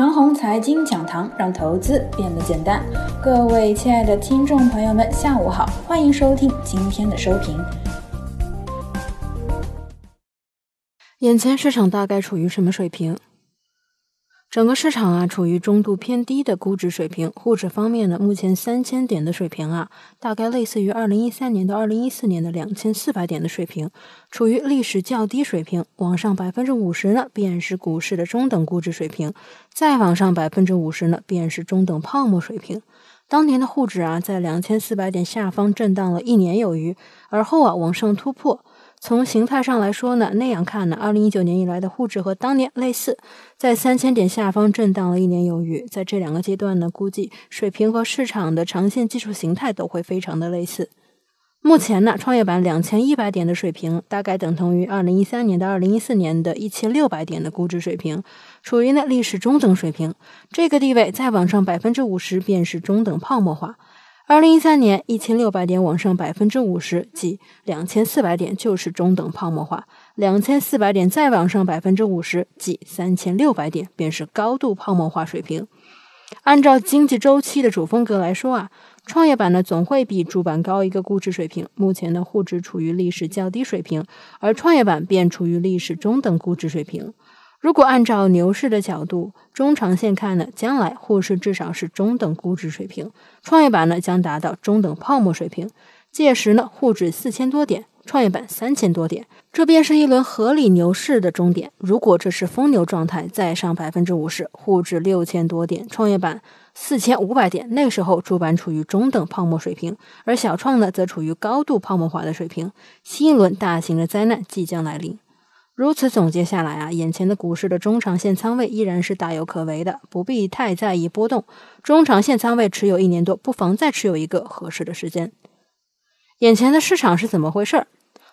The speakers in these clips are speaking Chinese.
长虹财经讲堂，让投资变得简单。各位亲爱的听众朋友们，下午好，欢迎收听今天的收评。眼前市场大概处于什么水平？整个市场啊，处于中度偏低的估值水平。沪指方面呢，目前三千点的水平啊，大概类似于二零一三年到二零一四年的两千四百点的水平，处于历史较低水平。往上百分之五十呢，便是股市的中等估值水平；再往上百分之五十呢，便是中等泡沫水平。当年的沪指啊，在两千四百点下方震荡了一年有余，而后啊，往上突破。从形态上来说呢，那样看呢，二零一九年以来的沪指和当年类似，在三千点下方震荡了一年有余。在这两个阶段呢，估计水平和市场的长线技术形态都会非常的类似。目前呢，创业板两千一百点的水平，大概等同于二零一三年到二零一四年的一千六百点的估值水平，处于呢历史中等水平。这个地位再往上百分之五十，便是中等泡沫化。二零一三年一千六百点往上百分之五十，即两千四百点就是中等泡沫化；两千四百点再往上百分之五十，即三千六百点便是高度泡沫化水平。按照经济周期的主风格来说啊，创业板呢总会比主板高一个估值水平。目前的沪指处于历史较低水平，而创业板便处于历史中等估值水平。如果按照牛市的角度，中长线看呢，将来沪市至少是中等估值水平，创业板呢将达到中等泡沫水平。届时呢，沪指四千多点，创业板三千多点，这便是一轮合理牛市的终点。如果这是疯牛状态，再上百分之五十，沪指六千多点，创业板四千五百点，那时候主板处于中等泡沫水平，而小创呢则处于高度泡沫化的水平，新一轮大型的灾难即将来临。如此总结下来啊，眼前的股市的中长线仓位依然是大有可为的，不必太在意波动。中长线仓位持有一年多，不妨再持有一个合适的时间。眼前的市场是怎么回事儿？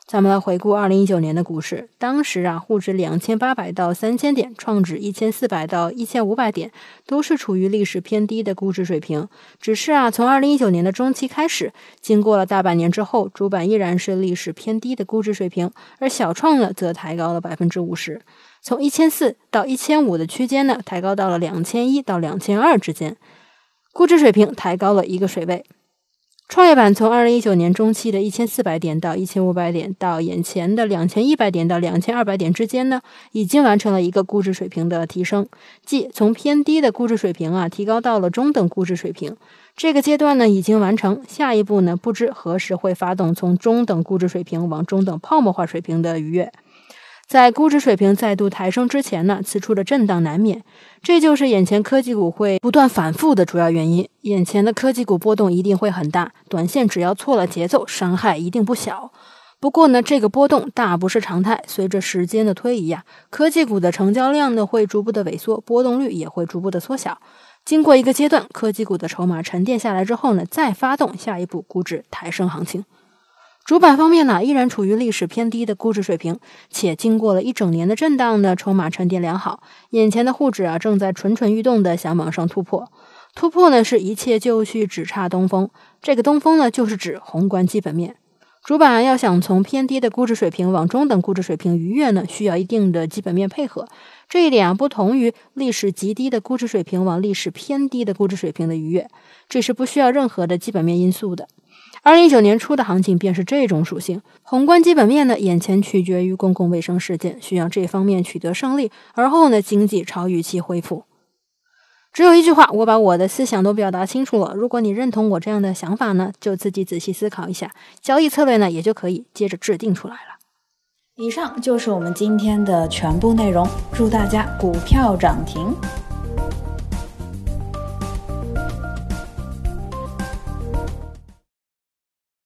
咱们来回顾二零一九年的股市，当时啊，沪指两千八百到三千点，创指一千四百到一千五百点，都是处于历史偏低的估值水平。只是啊，从二零一九年的中期开始，经过了大半年之后，主板依然是历史偏低的估值水平，而小创呢，则抬高了百分之五十，从一千四到一千五的区间呢，抬高到了两千一到两千二之间，估值水平抬高了一个水位。创业板从二零一九年中期的一千四百点到一千五百点，到眼前的两千一百点到两千二百点之间呢，已经完成了一个估值水平的提升，即从偏低的估值水平啊，提高到了中等估值水平。这个阶段呢已经完成，下一步呢不知何时会发动从中等估值水平往中等泡沫化水平的愉悦。在估值水平再度抬升之前呢，此处的震荡难免，这就是眼前科技股会不断反复的主要原因。眼前的科技股波动一定会很大，短线只要错了节奏，伤害一定不小。不过呢，这个波动大不是常态，随着时间的推移呀，科技股的成交量呢会逐步的萎缩，波动率也会逐步的缩小。经过一个阶段，科技股的筹码沉淀下来之后呢，再发动下一步估值抬升行情。主板方面呢，依然处于历史偏低的估值水平，且经过了一整年的震荡呢，筹码沉淀良好。眼前的沪指啊，正在蠢蠢欲动的想往上突破。突破呢，是一切就绪，只差东风。这个东风呢，就是指宏观基本面。主板要想从偏低的估值水平往中等估值水平逾越呢，需要一定的基本面配合。这一点啊，不同于历史极低的估值水平往历史偏低的估值水平的逾越，这是不需要任何的基本面因素的。二零一九年初的行情便是这种属性，宏观基本面呢，眼前取决于公共卫生事件，需要这方面取得胜利，而后呢，经济超预期恢复。只有一句话，我把我的思想都表达清楚了。如果你认同我这样的想法呢，就自己仔细思考一下，交易策略呢，也就可以接着制定出来了。以上就是我们今天的全部内容，祝大家股票涨停。